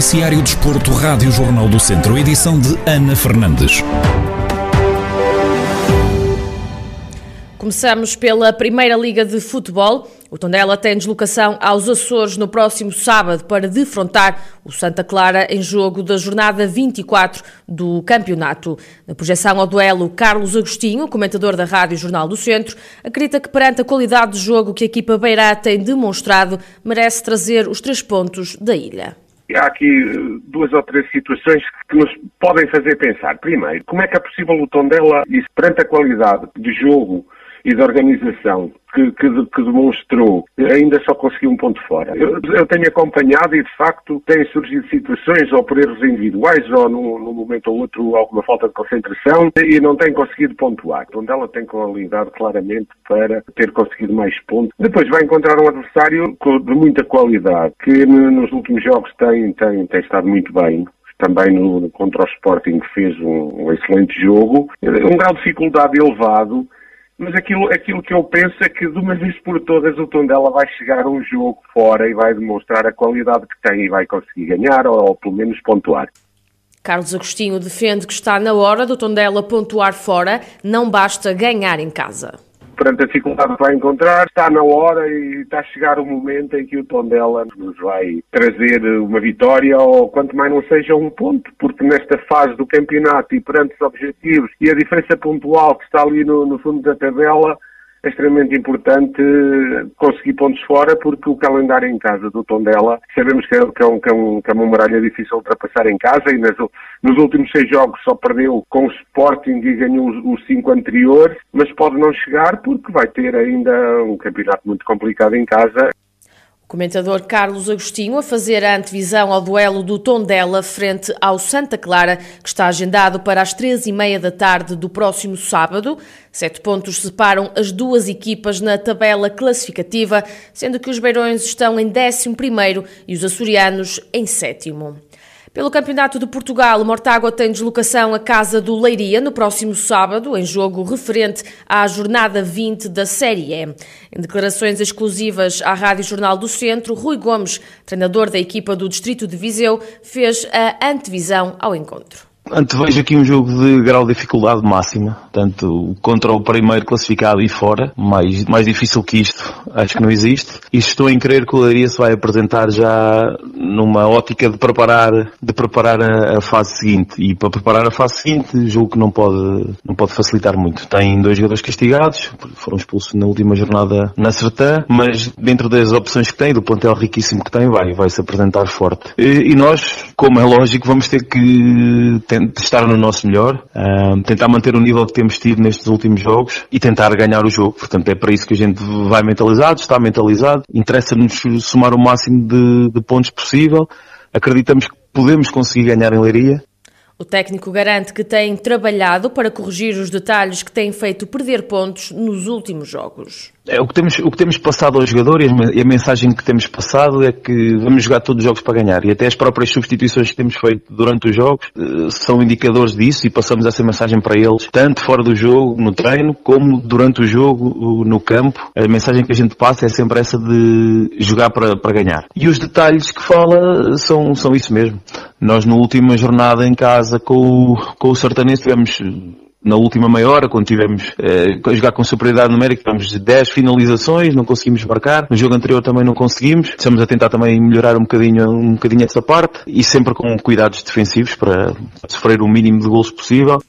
Noticiário Desporto, Rádio Jornal do Centro, edição de Ana Fernandes. Começamos pela Primeira Liga de Futebol. O Tondela tem deslocação aos Açores no próximo sábado para defrontar o Santa Clara em jogo da jornada 24 do campeonato. Na projeção ao duelo, Carlos Agostinho, comentador da Rádio Jornal do Centro, acredita que perante a qualidade de jogo que a equipa Beirá tem demonstrado, merece trazer os três pontos da ilha. Há aqui duas ou três situações que nos podem fazer pensar. Primeiro, como é que é possível o Tondela, perante a qualidade de jogo e de organização que, que, que, demonstrou, ainda só conseguiu um ponto fora. Eu, eu, tenho acompanhado e, de facto, têm surgido situações, ou por erros individuais, ou num, num, momento ou outro, alguma falta de concentração, e não tem conseguido pontuar. Onde ela tem qualidade, claramente, para ter conseguido mais pontos. Depois vai encontrar um adversário de muita qualidade, que nos últimos jogos tem, tem, tem estado muito bem também no, contra o Sporting fez um, um, excelente jogo, um grau de dificuldade elevado, mas aquilo, aquilo que eu penso é que de uma vez por todas o Tondela vai chegar um jogo fora e vai demonstrar a qualidade que tem e vai conseguir ganhar ou, ou pelo menos pontuar. Carlos Agostinho defende que está na hora do Tondela pontuar fora, não basta ganhar em casa perante a dificuldade que vai encontrar, está na hora e está a chegar o momento em que o Tondela nos vai trazer uma vitória ou quanto mais não seja um ponto, porque nesta fase do campeonato e perante os objetivos e a diferença pontual que está ali no, no fundo da tabela, é extremamente importante conseguir pontos fora, porque o calendário em casa do Tondela, sabemos que é, que é, um, que é, um, que é uma muralha difícil de ultrapassar em casa e nas, nos últimos seis jogos só perdeu com o Sporting e ganhou os, cinco anteriores, mas pode não chegar porque vai ter ainda um campeonato muito complicado em casa Comentador Carlos Agostinho a fazer a antevisão ao duelo do Tondela frente ao Santa Clara, que está agendado para as três e meia da tarde do próximo sábado. Sete pontos separam as duas equipas na tabela classificativa, sendo que os beirões estão em décimo primeiro e os açorianos em sétimo. Pelo Campeonato de Portugal, Mortágua tem deslocação à Casa do Leiria no próximo sábado, em jogo referente à jornada 20 da Série E. Em declarações exclusivas à Rádio Jornal do Centro, Rui Gomes, treinador da equipa do Distrito de Viseu, fez a antevisão ao encontro. Antevejo aqui um jogo de grau de dificuldade máxima, tanto contra o primeiro classificado e fora, mais, mais difícil que isto, acho que não existe. E estou em crer que o Leiria se vai apresentar já numa ótica de preparar, de preparar a, a, fase seguinte. E para preparar a fase seguinte, julgo que não pode, não pode facilitar muito. Tem dois jogadores castigados, foram expulsos na última jornada na Sertã, mas dentro das opções que tem, do plantel riquíssimo que tem, vai, vai se apresentar forte. E, e nós, como é lógico, vamos ter que estar no nosso melhor, tentar manter o nível que temos tido nestes últimos jogos e tentar ganhar o jogo. Portanto, é para isso que a gente vai mentalizado, está mentalizado. Interessa-nos somar o máximo de, de pontos possível. Acreditamos que podemos conseguir ganhar em Leiria o técnico garante que tem trabalhado para corrigir os detalhes que têm feito perder pontos nos últimos jogos. É, o, que temos, o que temos passado aos jogadores e a mensagem que temos passado é que vamos jogar todos os jogos para ganhar. E até as próprias substituições que temos feito durante os jogos eh, são indicadores disso e passamos essa mensagem para eles, tanto fora do jogo, no treino, como durante o jogo, no campo. A mensagem que a gente passa é sempre essa de jogar para, para ganhar. E os detalhes que fala são, são isso mesmo. Nós, na última jornada em casa com o, com o Sertanense, tivemos na última meia hora, quando tivemos eh, a jogar com superioridade numérica, tivemos 10 finalizações, não conseguimos marcar. No jogo anterior também não conseguimos. Estamos a tentar também melhorar um bocadinho, um bocadinho essa parte e sempre com cuidados defensivos para sofrer o mínimo de gols possível.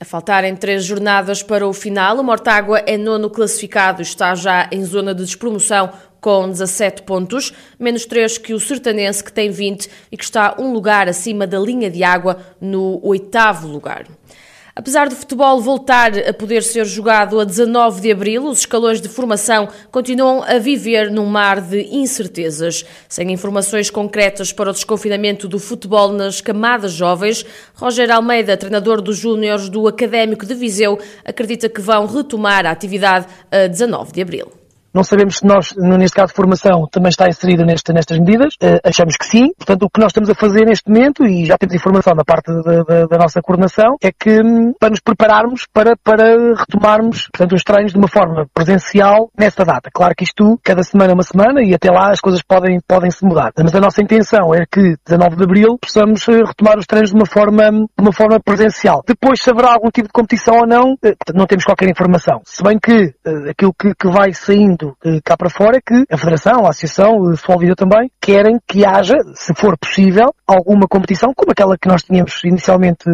A faltarem três jornadas para o final, o Mortágua é nono classificado está já em zona de despromoção com 17 pontos, menos 3 que o Sertanense, que tem 20 e que está um lugar acima da linha de água no oitavo lugar. Apesar do futebol voltar a poder ser jogado a 19 de abril, os escalões de formação continuam a viver num mar de incertezas. Sem informações concretas para o desconfinamento do futebol nas camadas jovens, Roger Almeida, treinador dos Júniores do Académico de Viseu, acredita que vão retomar a atividade a 19 de abril. Não sabemos se nós, neste caso formação, também está inserido neste, nestas medidas. Uh, achamos que sim. Portanto, o que nós estamos a fazer neste momento, e já temos informação da parte da, da, da nossa coordenação, é que um, para nos prepararmos para, para retomarmos, portanto, os treinos de uma forma presencial nesta data. Claro que isto, cada semana é uma semana, e até lá as coisas podem, podem se mudar. Mas a nossa intenção é que 19 de Abril possamos eh, retomar os treinos de uma forma, de uma forma presencial. Depois, se haverá algum tipo de competição ou não, eh, não temos qualquer informação. Se bem que aquilo que, que vai saindo cá para fora é que a Federação, a Associação, o Futebol também, querem que haja, se for possível, alguma competição, como aquela que nós tínhamos inicialmente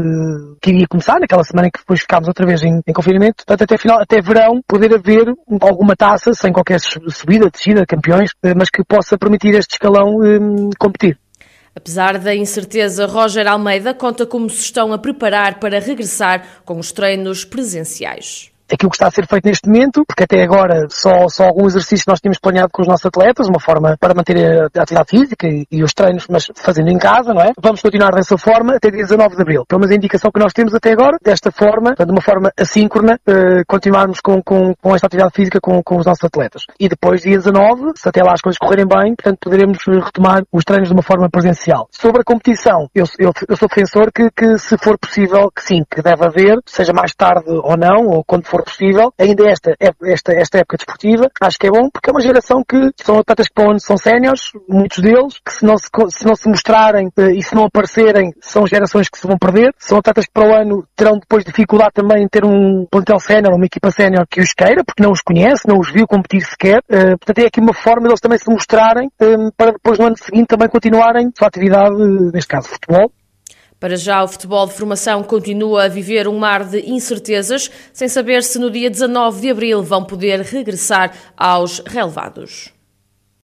que iria começar, naquela semana em que depois ficámos outra vez em, em confinamento, portanto até final, até verão, poder haver alguma taça, sem qualquer subida, descida, campeões, eh, mas que possa permitir este escalão um, competir. Apesar da incerteza, Roger Almeida conta como se estão a preparar para regressar com os treinos presenciais aquilo que está a ser feito neste momento, porque até agora só, só algum exercício nós tínhamos planeado com os nossos atletas, uma forma para manter a atividade física e, e, os treinos, mas fazendo em casa, não é? Vamos continuar dessa forma até dia 19 de Abril. Pelo menos a indicação que nós temos até agora, desta forma, de uma forma assíncrona, uh, continuarmos com, com, com esta atividade física com, com os nossos atletas. E depois, dia 19, se até lá as coisas correrem bem, portanto, poderemos retomar os treinos de uma forma presencial. Sobre a competição, eu, eu, eu sou defensor que, que, se for possível, que sim, que deve haver, seja mais tarde ou não, ou quando for possível, ainda esta, esta, esta época desportiva, acho que é bom, porque é uma geração que são atletas que para onde são séniores, muitos deles, que se não se, se não se mostrarem eh, e se não aparecerem, são gerações que se vão perder, são atletas que para o ano terão depois dificuldade também em ter um plantel sénior, uma equipa sénior que os queira, porque não os conhece, não os viu competir sequer, uh, portanto é aqui uma forma deles também se mostrarem, um, para depois no ano seguinte também continuarem sua atividade, neste caso futebol, para já, o futebol de formação continua a viver um mar de incertezas, sem saber se no dia 19 de abril vão poder regressar aos relevados.